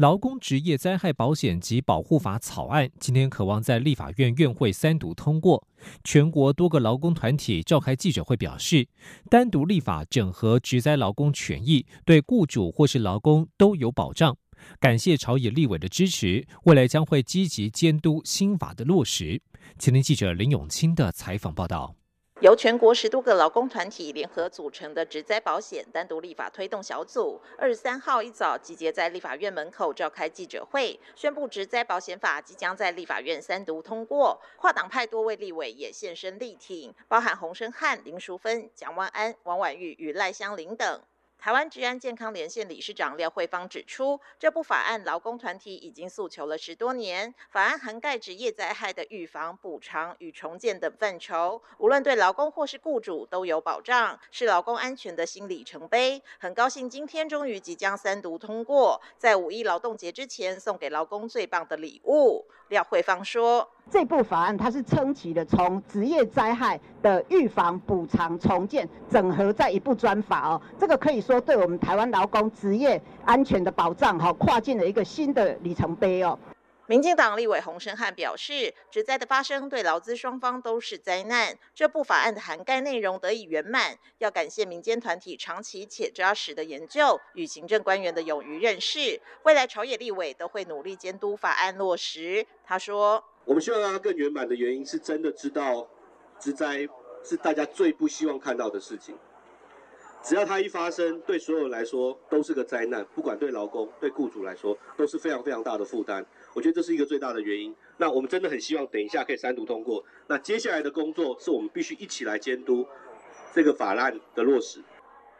劳工职业灾害保险及保护法草案今天渴望在立法院院会三读通过。全国多个劳工团体召开记者会表示，单独立法整合职灾劳工权益，对雇主或是劳工都有保障。感谢朝野立委的支持，未来将会积极监督新法的落实。前天记者林永清的采访报道。由全国十多个劳工团体联合组成的职灾保险单独立法推动小组，二十三号一早集结在立法院门口召开记者会，宣布职灾保险法即将在立法院三读通过。跨党派多位立委也现身力挺，包含洪生汉、林淑芬、蒋万安、王婉玉与赖香林等。台湾治安健康连线理事长廖慧芳指出，这部法案劳工团体已经诉求了十多年。法案涵盖职业灾害的预防、补偿与重建等范畴，无论对劳工或是雇主都有保障，是劳工安全的新里程碑。很高兴今天终于即将三读通过，在五一劳动节之前送给劳工最棒的礼物。廖慧芳说。这部法案它是撑起的，从职业灾害的预防、补偿、重建整合在一部专法哦，这个可以说对我们台湾劳工职业安全的保障哈，跨进了一个新的里程碑哦。民进党立委洪胜汉表示，职灾的发生对劳资双方都是灾难，这部法案的涵盖内容得以圆满，要感谢民间团体长期且扎实的研究与行政官员的勇于认识，未来朝野立委都会努力监督法案落实。他说。我们希望让它更圆满的原因，是真的知道，职灾是大家最不希望看到的事情。只要它一发生，对所有人来说都是个灾难，不管对劳工、对雇主来说，都是非常非常大的负担。我觉得这是一个最大的原因。那我们真的很希望等一下可以三读通过。那接下来的工作是我们必须一起来监督这个法案的落实。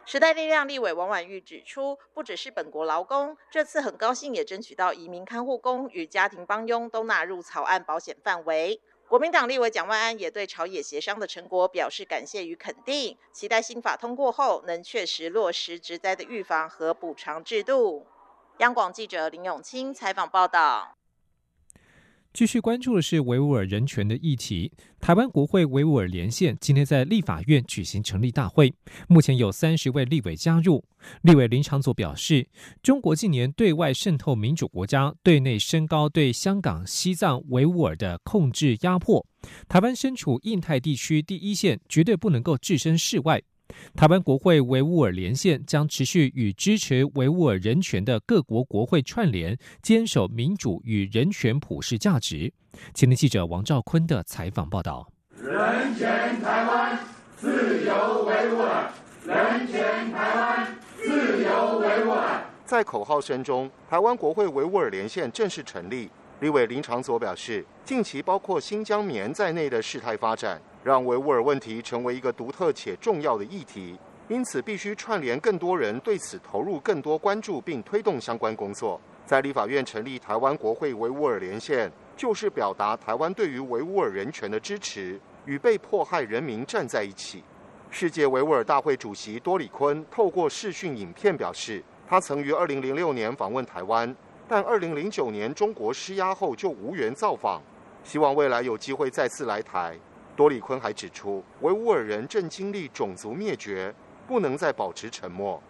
时代力量立委王婉玉指出，不只是本国劳工，这次很高兴也争取到移民看护工与家庭帮佣都纳入草案保险范围。国民党立委蒋万安也对朝野协商的成果表示感谢与肯定，期待新法通过后能确实落实职灾的预防和补偿制度。央广记者林永清采访报道。继续关注的是维吾尔人权的议题。台湾国会维吾尔连线今天在立法院举行成立大会，目前有三十位立委加入。立委林长佐表示，中国近年对外渗透民主国家，对内升高对香港、西藏、维吾尔的控制压迫。台湾身处印太地区第一线，绝对不能够置身事外。台湾国会维吾尔连线将持续与支持维吾尔人权的各国国会串联，坚守民主与人权普世价值。前天记者王兆坤的采访报道：人权台湾，自由维吾尔；人权台湾，自由维吾尔。在口号声中，台湾国会维吾尔连线正式成立。立委林长佐表示，近期包括新疆棉在内的事态发展。让维吾尔问题成为一个独特且重要的议题，因此必须串联更多人对此投入更多关注，并推动相关工作。在立法院成立台湾国会维吾尔连线，就是表达台湾对于维吾尔人权的支持，与被迫害人民站在一起。世界维吾尔大会主席多里坤透过视讯影片表示，他曾于二零零六年访问台湾，但二零零九年中国施压后就无缘造访，希望未来有机会再次来台。多里坤还指出，维吾尔人正经历种族灭绝，不能再保持沉默。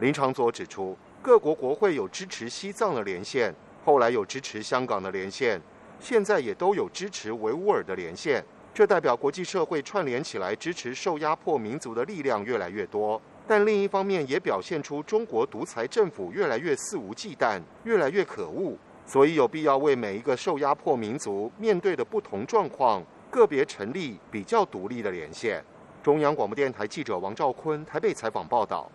林长佐指出，各国国会有支持西藏的连线，后来有支持香港的连线，现在也都有支持维吾尔的连线。这代表国际社会串联起来支持受压迫民族的力量越来越多，但另一方面也表现出中国独裁政府越来越肆无忌惮，越来越可恶。所以有必要为每一个受压迫民族面对的不同状况。个别成立比较独立的连线。中央广播电台记者王兆坤台北采访报道。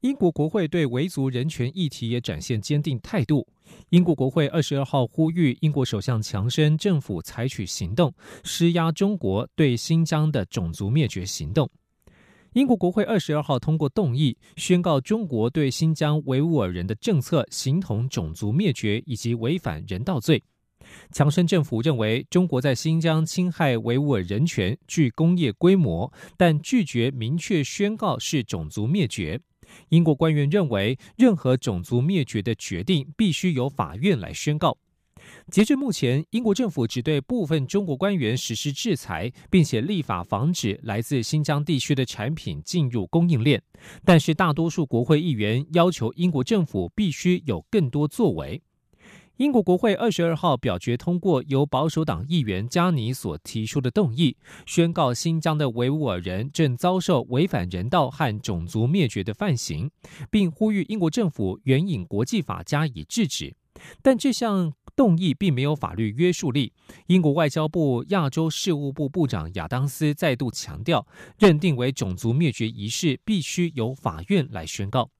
英国国会对维族人权议题也展现坚定态度。英国国会二十二号呼吁英国首相强生政府采取行动，施压中国对新疆的种族灭绝行动。英国国会二十二号通过动议，宣告中国对新疆维吾尔人的政策形同种族灭绝以及违反人道罪。强生政府认为中国在新疆侵害维吾尔人权具工业规模，但拒绝明确宣告是种族灭绝。英国官员认为，任何种族灭绝的决定必须由法院来宣告。截至目前，英国政府只对部分中国官员实施制裁，并且立法防止来自新疆地区的产品进入供应链。但是，大多数国会议员要求英国政府必须有更多作为。英国国会二十二号表决通过由保守党议员加尼所提出的动议，宣告新疆的维吾尔人正遭受违反人道和种族灭绝的犯行，并呼吁英国政府援引国际法加以制止。但这项动议并没有法律约束力。英国外交部亚洲事务部部长亚当斯再度强调，认定为种族灭绝仪式必须由法院来宣告。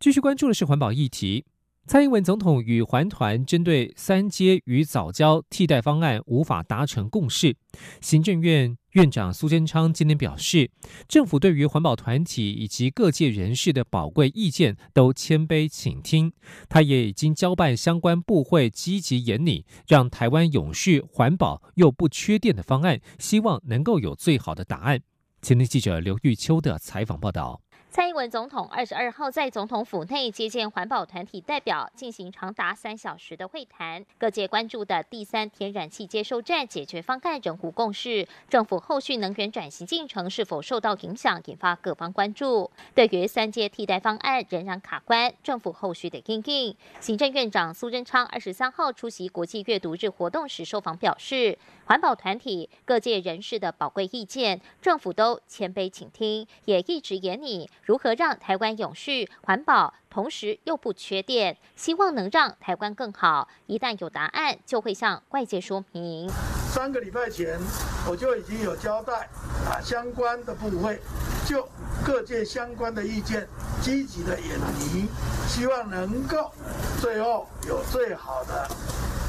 继续关注的是环保议题。蔡英文总统与环团针对三阶与早教替代方案无法达成共识，行政院院长苏贞昌今天表示，政府对于环保团体以及各界人士的宝贵意见都谦卑倾听，他也已经交办相关部会积极研拟，让台湾永续环保又不缺电的方案，希望能够有最好的答案。前天记者刘玉秋的采访报道。蔡英文总统二十二号在总统府内接见环保团体代表，进行长达三小时的会谈。各界关注的第三天然气接收站解决方案仍无共识，政府后续能源转型进程是否受到影响，引发各方关注。对于三阶替代方案仍然卡关，政府后续的应应。行政院长苏贞昌二十三号出席国际阅读日活动时受访表示，环保团体各界人士的宝贵意见，政府都谦卑倾听，也一直严拟。如何让台湾永续环保，同时又不缺电？希望能让台湾更好。一旦有答案，就会向外界说明。三个礼拜前，我就已经有交代啊，相关的部会就各界相关的意见积极的演拟，希望能够最后有最好的。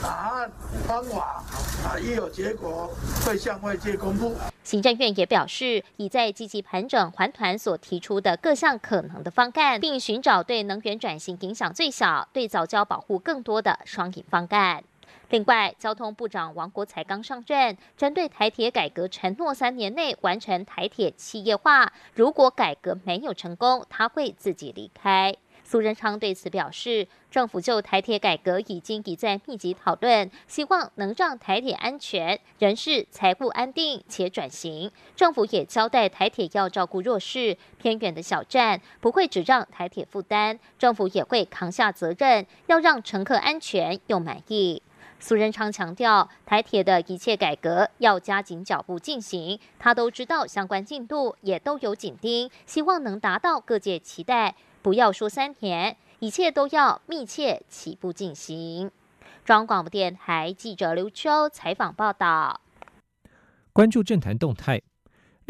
答案方法啊，一有结果会向外界公布。行政院也表示，已在积极盘整环团所提出的各项可能的方案，并寻找对能源转型影响最小、对早教保护更多的双赢方案。另外，交通部长王国才刚上任，针对台铁改革承诺三年内完成台铁企业化，如果改革没有成功，他会自己离开。苏仁昌对此表示，政府就台铁改革已经一再密集讨论，希望能让台铁安全、人事、财务安定且转型。政府也交代台铁要照顾弱势、偏远的小站，不会只让台铁负担，政府也会扛下责任，要让乘客安全又满意。苏仁昌强调，台铁的一切改革要加紧脚步进行，他都知道相关进度，也都有紧盯，希望能达到各界期待。不要说三年，一切都要密切起步进行。中央广播电台记者刘秋采访报道。关注政坛动态。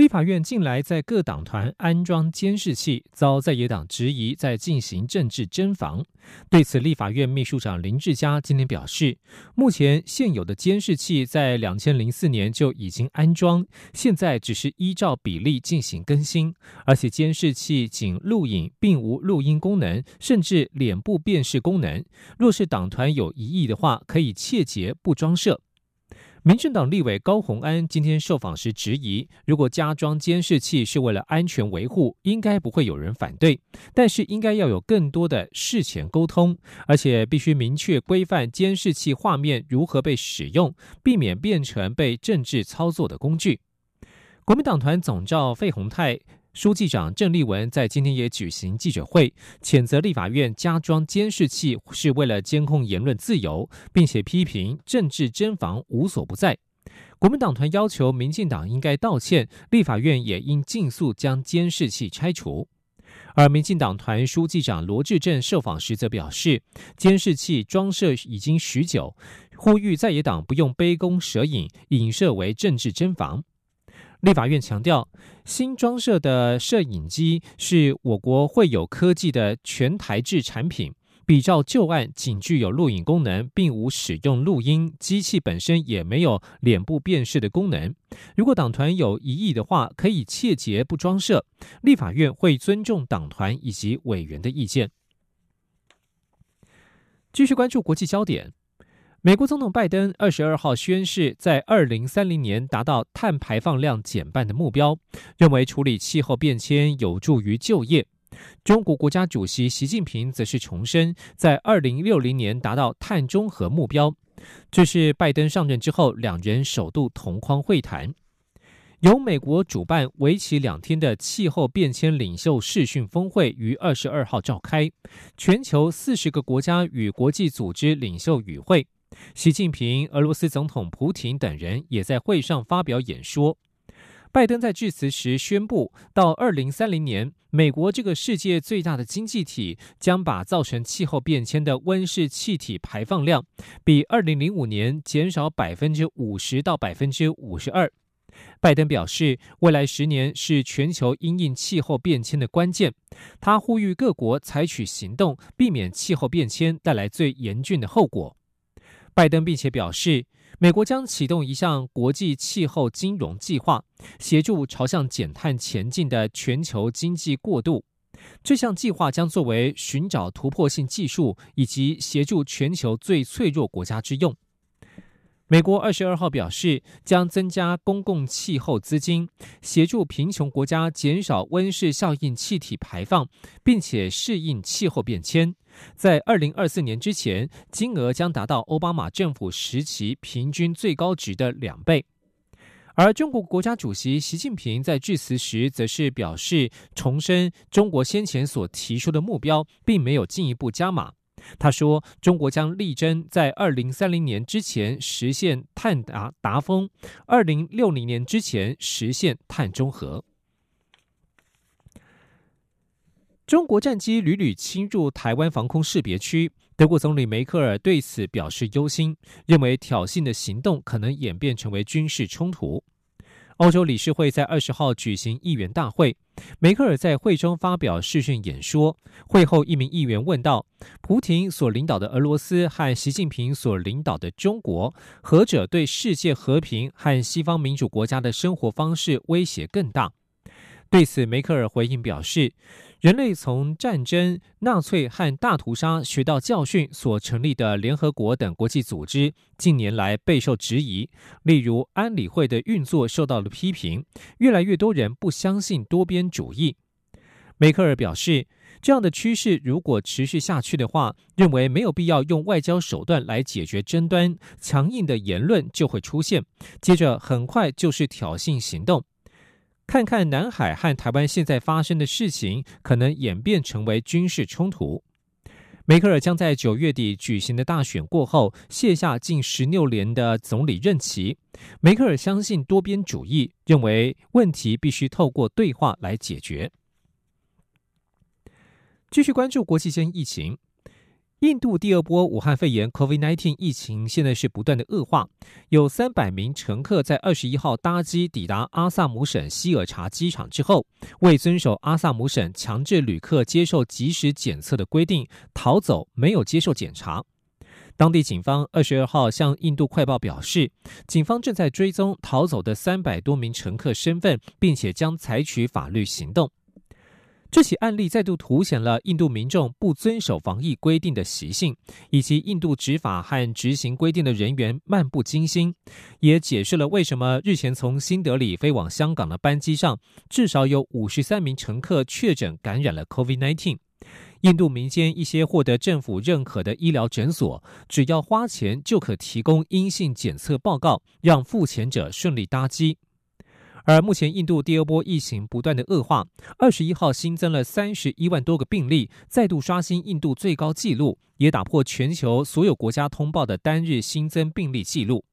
立法院近来在各党团安装监视器，遭在野党质疑在进行政治侦防。对此，立法院秘书长林志嘉今天表示，目前现有的监视器在两千零四年就已经安装，现在只是依照比例进行更新，而且监视器仅录影，并无录音功能，甚至脸部辨识功能。若是党团有疑义的话，可以切结不装设。民进党立委高鸿安今天受访时质疑，如果加装监视器是为了安全维护，应该不会有人反对。但是应该要有更多的事前沟通，而且必须明确规范监视器画面如何被使用，避免变成被政治操作的工具。国民党团总召费鸿泰。书记长郑丽文在今天也举行记者会，谴责立法院加装监视器是为了监控言论自由，并且批评政治侦防无所不在。国民党团要求民进党应该道歉，立法院也应尽速将监视器拆除。而民进党团书记长罗志正受访时则表示，监视器装设已经许久，呼吁在野党不用杯弓蛇影，影射为政治侦防。立法院强调，新装设的摄影机是我国会有科技的全台制产品。比照旧案，仅具有录影功能，并无使用录音机器，本身也没有脸部辨识的功能。如果党团有疑义的话，可以切结不装设。立法院会尊重党团以及委员的意见。继续关注国际焦点。美国总统拜登二十二号宣誓，在二零三零年达到碳排放量减半的目标，认为处理气候变迁有助于就业。中国国家主席习近平则是重申，在二零六零年达到碳中和目标。这是拜登上任之后两人首度同框会谈。由美国主办、为期两天的气候变迁领袖视讯峰会于二十二号召开，全球四十个国家与国际组织领袖与会。习近平、俄罗斯总统普京等人也在会上发表演说。拜登在致辞时宣布，到二零三零年，美国这个世界最大的经济体将把造成气候变迁的温室气体排放量比二零零五年减少百分之五十到百分之五十二。拜登表示，未来十年是全球因应气候变迁的关键。他呼吁各国采取行动，避免气候变迁带来最严峻的后果。拜登并且表示，美国将启动一项国际气候金融计划，协助朝向减碳前进的全球经济过渡。这项计划将作为寻找突破性技术以及协助全球最脆弱国家之用。美国二十二号表示，将增加公共气候资金，协助贫穷国家减少温室效应气体排放，并且适应气候变迁。在二零二四年之前，金额将达到奥巴马政府时期平均最高值的两倍。而中国国家主席习近平在致辞时，则是表示，重申中国先前所提出的目标，并没有进一步加码。他说：“中国将力争在二零三零年之前实现碳达达峰，二零六零年之前实现碳中和。”中国战机屡屡侵入台湾防空识别区，德国总理梅克尔对此表示忧心，认为挑衅的行动可能演变成为军事冲突。欧洲理事会在二十号举行议员大会，梅克尔在会中发表视讯演说。会后，一名议员问道：“普廷所领导的俄罗斯和习近平所领导的中国，何者对世界和平和西方民主国家的生活方式威胁更大？”对此，梅克尔回应表示。人类从战争、纳粹和大屠杀学到教训所成立的联合国等国际组织，近年来备受质疑。例如，安理会的运作受到了批评，越来越多人不相信多边主义。梅克尔表示，这样的趋势如果持续下去的话，认为没有必要用外交手段来解决争端，强硬的言论就会出现，接着很快就是挑衅行动。看看南海和台湾现在发生的事情，可能演变成为军事冲突。梅克尔将在九月底举行的大选过后卸下近十六年的总理任期。梅克尔相信多边主义，认为问题必须透过对话来解决。继续关注国际间疫情。印度第二波武汉肺炎 （COVID-19） 疫情现在是不断的恶化，有三百名乘客在二十一号搭机抵达阿萨姆省希尔查机场之后，未遵守阿萨姆省强制旅客接受即时检测的规定，逃走，没有接受检查。当地警方二十二号向印度快报表示，警方正在追踪逃走的三百多名乘客身份，并且将采取法律行动。这起案例再度凸显了印度民众不遵守防疫规定的习性，以及印度执法和执行规定的人员漫不经心，也解释了为什么日前从新德里飞往香港的班机上至少有五十三名乘客确诊感染了 COVID-19。印度民间一些获得政府认可的医疗诊所，只要花钱就可提供阴性检测报告，让付钱者顺利搭机。而目前印度第二波疫情不断的恶化，二十一号新增了三十一万多个病例，再度刷新印度最高纪录，也打破全球所有国家通报的单日新增病例记录。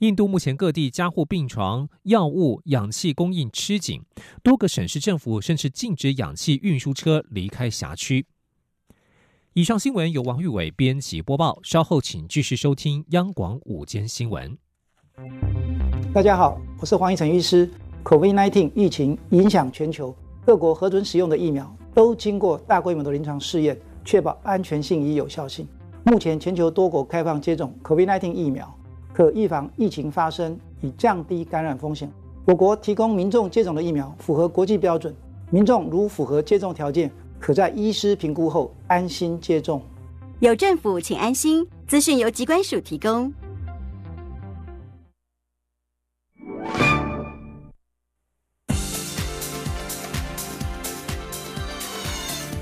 印度目前各地加护病床、药物、氧气供应吃紧，多个省市政府甚至禁止氧气运输车离开辖区。以上新闻由王玉伟编辑播报，稍后请继续收听央广午间新闻。大家好，我是黄一成医师。COVID-19 疫情影响全球，各国核准使用的疫苗都经过大规模的临床试验，确保安全性与有效性。目前全球多国开放接种 COVID-19 疫苗，可预防疫情发生，以降低感染风险。我国提供民众接种的疫苗符合国际标准，民众如符合接种条件，可在医师评估后安心接种。有政府，请安心。资讯由机关署提供。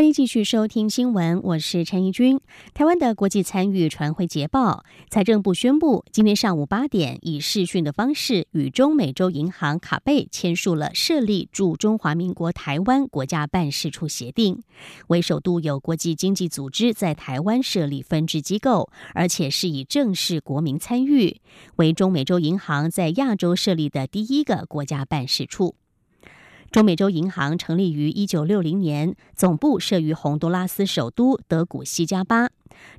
欢迎继续收听新闻，我是陈怡君。台湾的国际参与传回捷报，财政部宣布，今天上午八点，以视讯的方式与中美洲银行卡贝签署了设立驻中华民国台湾国家办事处协定，为首度有国际经济组织在台湾设立分支机构，而且是以正式国民参与，为中美洲银行在亚洲设立的第一个国家办事处。中美洲银行成立于一九六零年，总部设于洪都拉斯首都德古西加巴，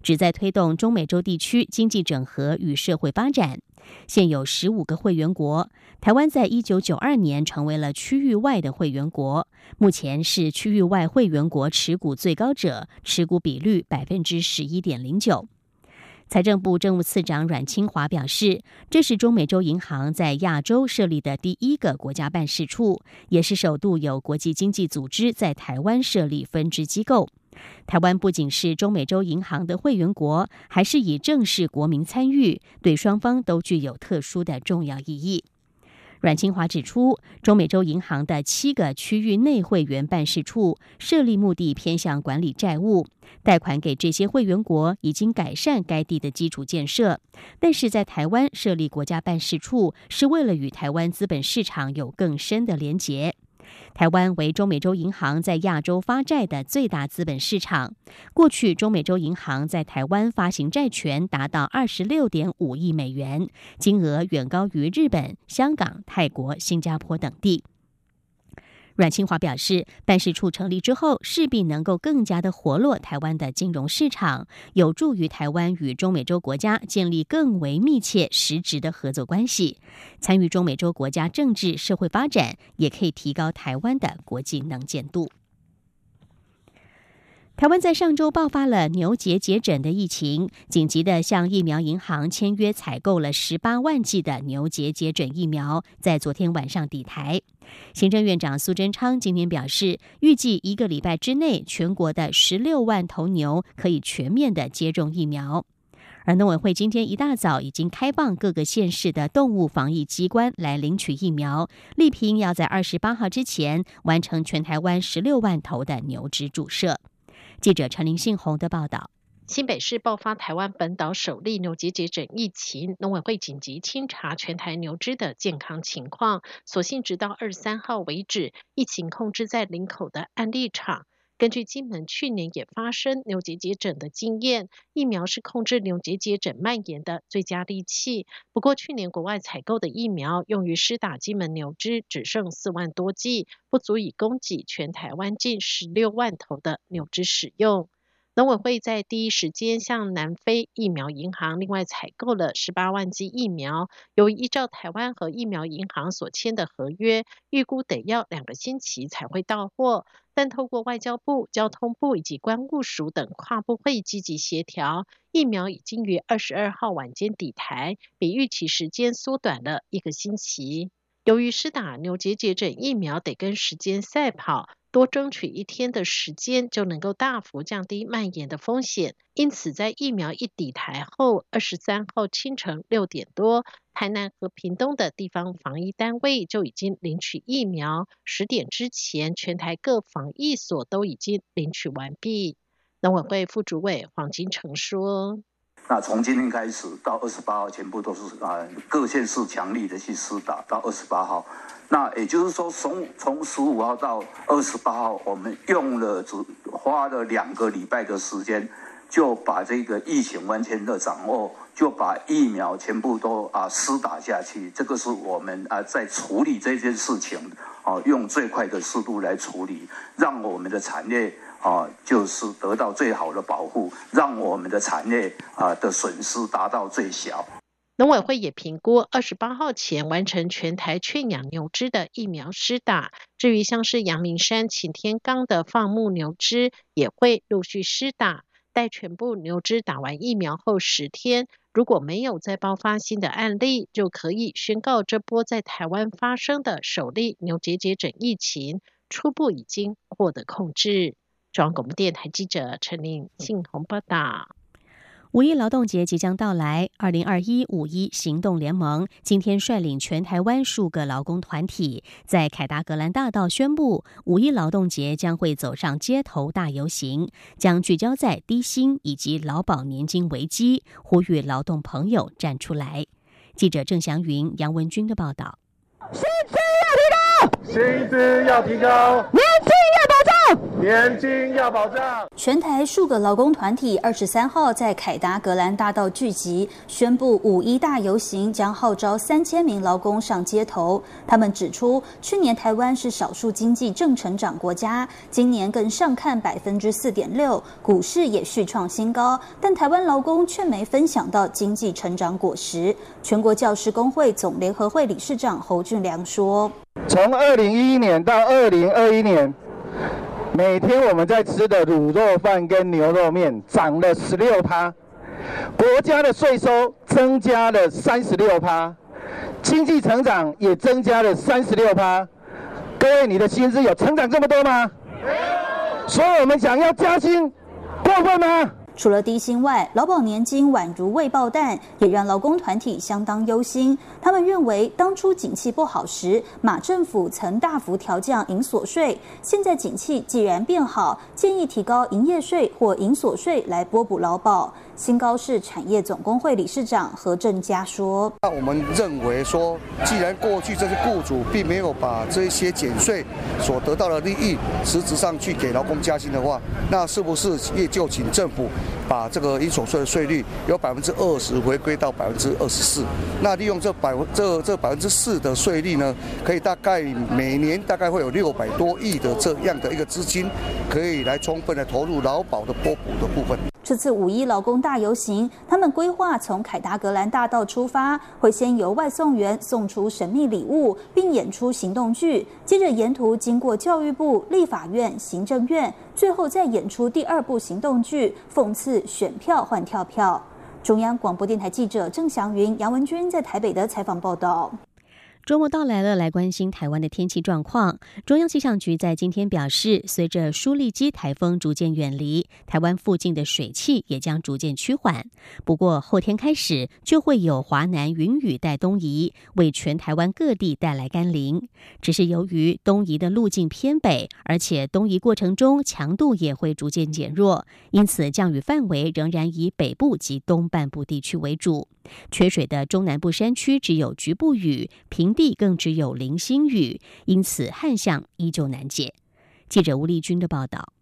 旨在推动中美洲地区经济整合与社会发展。现有十五个会员国，台湾在一九九二年成为了区域外的会员国，目前是区域外会员国持股最高者，持股比率百分之十一点零九。财政部政务次长阮清华表示，这是中美洲银行在亚洲设立的第一个国家办事处，也是首度有国际经济组织在台湾设立分支机构。台湾不仅是中美洲银行的会员国，还是以正式国民参与，对双方都具有特殊的重要意义。阮清华指出，中美洲银行的七个区域内会员办事处设立目的偏向管理债务、贷款给这些会员国，已经改善该地的基础建设。但是在台湾设立国家办事处，是为了与台湾资本市场有更深的连结。台湾为中美洲银行在亚洲发债的最大资本市场。过去，中美洲银行在台湾发行债权达到二十六点五亿美元，金额远高于日本、香港、泰国、新加坡等地。阮清华表示，办事处成立之后，势必能够更加的活络台湾的金融市场，有助于台湾与中美洲国家建立更为密切、实质的合作关系，参与中美洲国家政治社会发展，也可以提高台湾的国际能见度。台湾在上周爆发了牛结节疹的疫情，紧急的向疫苗银行签约采购了十八万剂的牛结节疹疫苗，在昨天晚上抵台。行政院长苏贞昌今天表示，预计一个礼拜之内，全国的十六万头牛可以全面的接种疫苗。而农委会今天一大早已经开放各个县市的动物防疫机关来领取疫苗，力拼要在二十八号之前完成全台湾十六万头的牛只注射。记者陈林信宏的报道：新北市爆发台湾本岛首例牛结节疹疫情，农委会紧急清查全台牛只的健康情况，所幸直到二十三号为止，疫情控制在林口的案例场。根据金门去年也发生牛结节疹的经验，疫苗是控制牛结节疹蔓延的最佳利器。不过去年国外采购的疫苗用于施打金门牛只只剩四万多剂，不足以供给全台湾近十六万头的牛只使用。农委会在第一时间向南非疫苗银行另外采购了十八万剂疫苗，由于依照台湾和疫苗银行所签的合约，预估得要两个星期才会到货。但透过外交部、交通部以及关务署等跨部会积极协调，疫苗已经于二十二号晚间抵台，比预期时间缩短了一个星期。由于施打牛结节疹疫苗得跟时间赛跑。多争取一天的时间，就能够大幅降低蔓延的风险。因此，在疫苗一抵台后，二十三号清晨六点多，台南和屏东的地方防疫单位就已经领取疫苗。十点之前，全台各防疫所都已经领取完毕。农委会副主委黄金城说：“那从今天开始到二十八号，全部都是啊，各县市强力的去施打，到二十八号。”那也就是说，从从十五号到二十八号，我们用了只花了两个礼拜的时间，就把这个疫情完全的掌握，就把疫苗全部都啊施打下去。这个是我们啊在处理这件事情，啊用最快的速度来处理，让我们的产业啊就是得到最好的保护，让我们的产业啊的损失达到最小。农委会也评估二十八号前完成全台圈养牛只的疫苗施打。至于像是阳明山、擎天岗的放牧牛只，也会陆续施打。待全部牛只打完疫苗后十天，如果没有再爆发新的案例，就可以宣告这波在台湾发生的首例牛结节疹疫情初步已经获得控制。中央广播电台记者陈玲信宏报道。五一劳动节即将到来，二零二一五一行动联盟今天率领全台湾数个劳工团体，在凯达格兰大道宣布，五一劳动节将会走上街头大游行，将聚焦在低薪以及劳保年金危机，呼吁劳动朋友站出来。记者郑祥云、杨文军的报道：薪资要提高，薪资要提高，年金。年金要保障。全台数个劳工团体二十三号在凯达格兰大道聚集，宣布五一大游行将号召三千名劳工上街头。他们指出，去年台湾是少数经济正成长国家，今年更上看百分之四点六，股市也续创新高，但台湾劳工却没分享到经济成长果实。全国教师工会总联合会理事长侯俊良说：“从二零一一年到二零二一年。”每天我们在吃的卤肉饭跟牛肉面涨了十六趴，国家的税收增加了三十六趴，经济成长也增加了三十六趴。各位，你的薪资有成长这么多吗？所以我们想要加薪，过分吗？除了低薪外，劳保年金宛如未爆弹，也让劳工团体相当忧心。他们认为，当初景气不好时，马政府曾大幅调降营所税，现在景气既然变好，建议提高营业税或营所税来拨补劳保。新高市产业总工会理事长何正佳说：“那我们认为说，既然过去这些雇主并没有把这些减税所得到的利益，实质上去给劳工加薪的话，那是不是也就请政府把这个应所税的税率由百分之二十回归到百分之二十四？那利用这百分这这百分之四的税率呢，可以大概每年大概会有六百多亿的这样的一个资金，可以来充分的投入劳保的拨补的部分。”这次五一劳工大游行，他们规划从凯达格兰大道出发，会先由外送员送出神秘礼物，并演出行动剧，接着沿途经过教育部、立法院、行政院，最后再演出第二部行动剧，讽刺选票换跳票。中央广播电台记者郑祥云、杨文君在台北的采访报道。周末到来了，来关心台湾的天气状况。中央气象局在今天表示，随着舒力基台风逐渐远离，台湾附近的水汽也将逐渐趋缓。不过后天开始就会有华南云雨带东移，为全台湾各地带来甘霖。只是由于东移的路径偏北，而且东移过程中强度也会逐渐减弱，因此降雨范围仍然以北部及东半部地区为主。缺水的中南部山区只有局部雨，平地地更只有零星雨，因此旱象依旧难解。记者吴丽君的报道。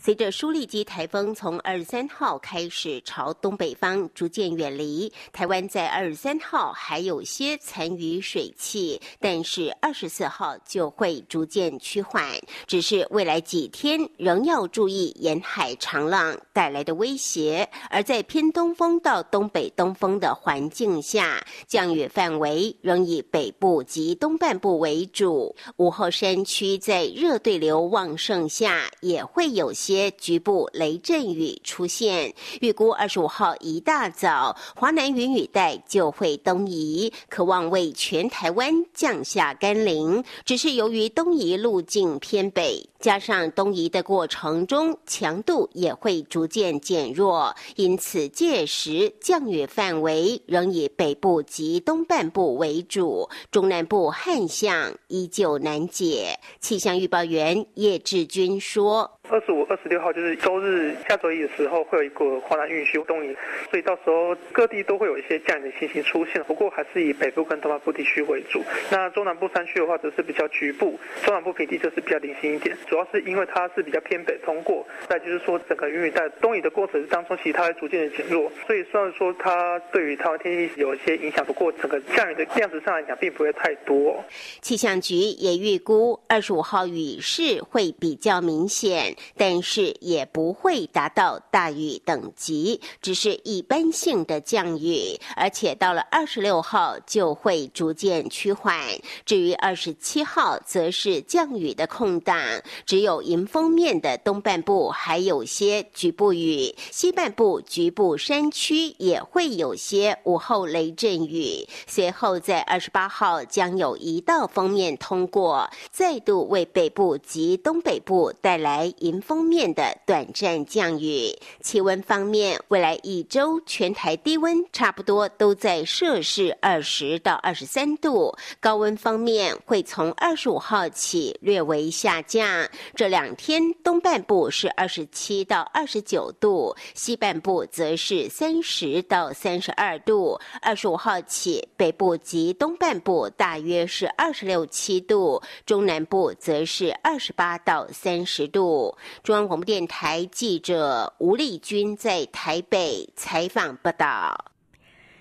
随着舒力基台风从二十三号开始朝东北方逐渐远离，台湾在二十三号还有些残余水汽，但是二十四号就会逐渐趋缓。只是未来几天仍要注意沿海长浪带来的威胁，而在偏东风到东北东风的环境下，降雨范围仍以北部及东半部为主。午后山区在热对流旺盛下，也会有些。局部雷阵雨出现，预估二十五号一大早，华南云雨带就会东移，渴望为全台湾降下甘霖。只是由于东移路径偏北，加上东移的过程中强度也会逐渐减弱，因此届时降雨范围仍以北部及东半部为主，中南部旱象依旧难解。气象预报员叶志军说。二十五、二十六号就是周日下周一的时候，会有一个华南运输东移，所以到时候各地都会有一些降雨的情形出现。不过还是以北部跟东南部地区为主。那中南部山区的话，则是比较局部；中南部平地就是比较零星一点。主要是因为它是比较偏北通过，再就是说整个云雨带东移的过程当中，其实它会逐渐的减弱。所以虽然说它对于台湾天气有一些影响，不过整个降雨的量值上来讲，并不会太多。气象局也预估二十五号雨势会比较明显。但是也不会达到大雨等级，只是一般性的降雨，而且到了二十六号就会逐渐趋缓。至于二十七号，则是降雨的空档，只有迎风面的东半部还有些局部雨，西半部局部山区也会有些午后雷阵雨。随后在二十八号将有一道锋面通过，再度为北部及东北部带来迎风面的短暂降雨。气温方面，未来一周全台低温差不多都在摄氏二十到二十三度，高温方面会从二十五号起略微下降。这两天东半部是二十七到二十九度，西半部则是三十到三十二度。二十五号起，北部及东半部大约是二十六七度，中南部则是二十八到三十度。中央广播电台记者吴丽君在台北采访报道。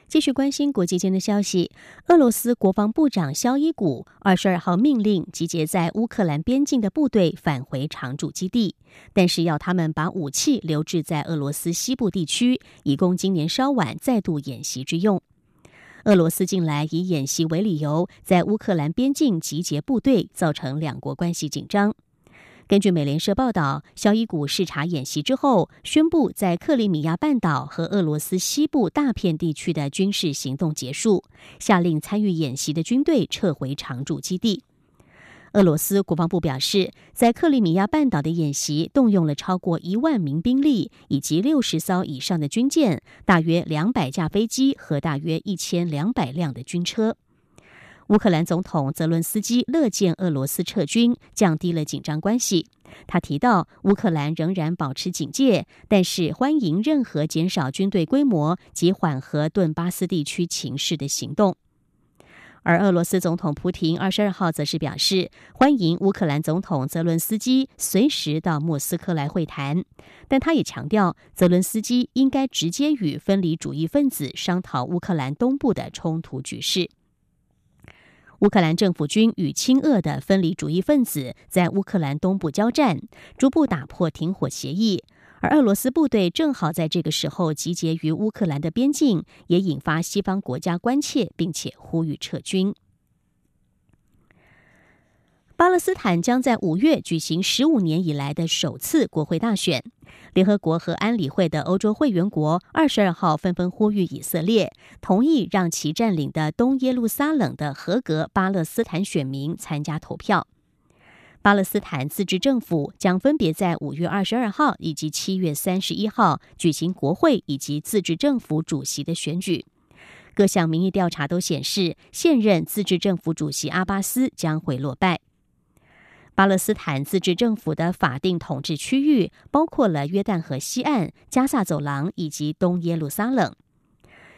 继续关心国际间的消息，俄罗斯国防部长肖伊古二十二号命令集结在乌克兰边境的部队返回常驻基地，但是要他们把武器留置在俄罗斯西部地区，以供今年稍晚再度演习之用。俄罗斯近来以演习为理由，在乌克兰边境集结部队，造成两国关系紧张。根据美联社报道，肖伊古视察演习之后，宣布在克里米亚半岛和俄罗斯西部大片地区的军事行动结束，下令参与演习的军队撤回常驻基地。俄罗斯国防部表示，在克里米亚半岛的演习动用了超过一万名兵力，以及六十艘以上的军舰，大约两百架飞机和大约一千两百辆的军车。乌克兰总统泽伦斯基乐见俄罗斯撤军，降低了紧张关系。他提到，乌克兰仍然保持警戒，但是欢迎任何减少军队规模及缓和顿巴斯地区情势的行动。而俄罗斯总统普廷二十二号则是表示，欢迎乌克兰总统泽伦斯基随时到莫斯科来会谈，但他也强调，泽伦斯基应该直接与分离主义分子商讨乌克兰东部的冲突局势。乌克兰政府军与亲俄的分离主义分子在乌克兰东部交战，逐步打破停火协议。而俄罗斯部队正好在这个时候集结于乌克兰的边境，也引发西方国家关切，并且呼吁撤军。巴勒斯坦将在五月举行十五年以来的首次国会大选。联合国和安理会的欧洲会员国二十二号纷纷呼吁以色列同意让其占领的东耶路撒冷的合格巴勒斯坦选民参加投票。巴勒斯坦自治政府将分别在五月二十二号以及七月三十一号举行国会以及自治政府主席的选举。各项民意调查都显示，现任自治政府主席阿巴斯将会落败。巴勒斯坦自治政府的法定统治区域包括了约旦河西岸、加萨走廊以及东耶路撒冷。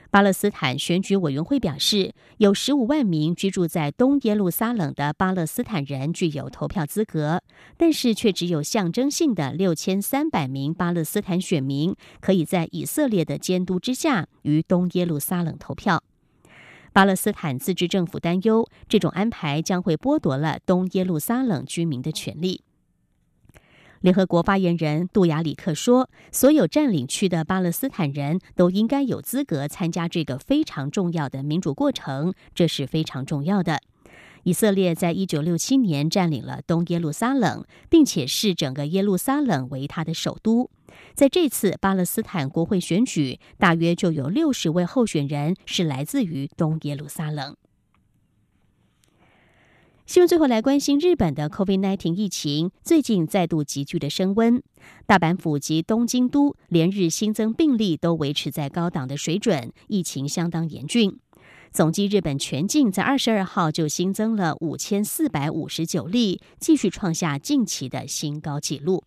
巴勒斯坦选举委员会表示，有十五万名居住在东耶路撒冷的巴勒斯坦人具有投票资格，但是却只有象征性的六千三百名巴勒斯坦选民可以在以色列的监督之下于东耶路撒冷投票。巴勒斯坦自治政府担忧，这种安排将会剥夺了东耶路撒冷居民的权利。联合国发言人杜亚里克说：“所有占领区的巴勒斯坦人都应该有资格参加这个非常重要的民主过程，这是非常重要的。”以色列在一九六七年占领了东耶路撒冷，并且视整个耶路撒冷为他的首都。在这次巴勒斯坦国会选举，大约就有六十位候选人是来自于东耶路撒冷。新闻最后来关心日本的 COVID-19 疫情，最近再度急剧的升温。大阪府及东京都连日新增病例都维持在高档的水准，疫情相当严峻。总计日本全境在二十二号就新增了五千四百五十九例，继续创下近期的新高纪录。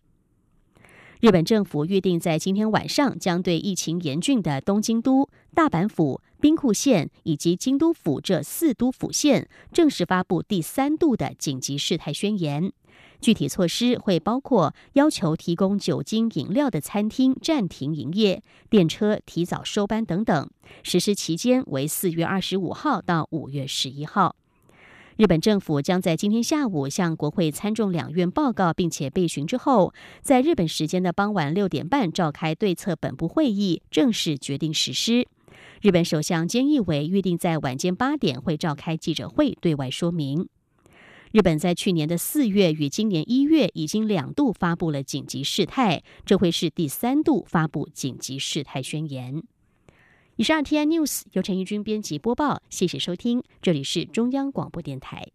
日本政府预定在今天晚上将对疫情严峻的东京都、大阪府、兵库县以及京都府这四都府县正式发布第三度的紧急事态宣言。具体措施会包括要求提供酒精饮料的餐厅暂停营业、电车提早收班等等。实施期间为四月二十五号到五月十一号。日本政府将在今天下午向国会参众两院报告，并且备询之后，在日本时间的傍晚六点半召开对策本部会议，正式决定实施。日本首相菅义伟预定在晚间八点会召开记者会，对外说明。日本在去年的四月与今年一月已经两度发布了紧急事态，这会是第三度发布紧急事态宣言。以上 T I News 由陈义军编辑播报，谢谢收听，这里是中央广播电台。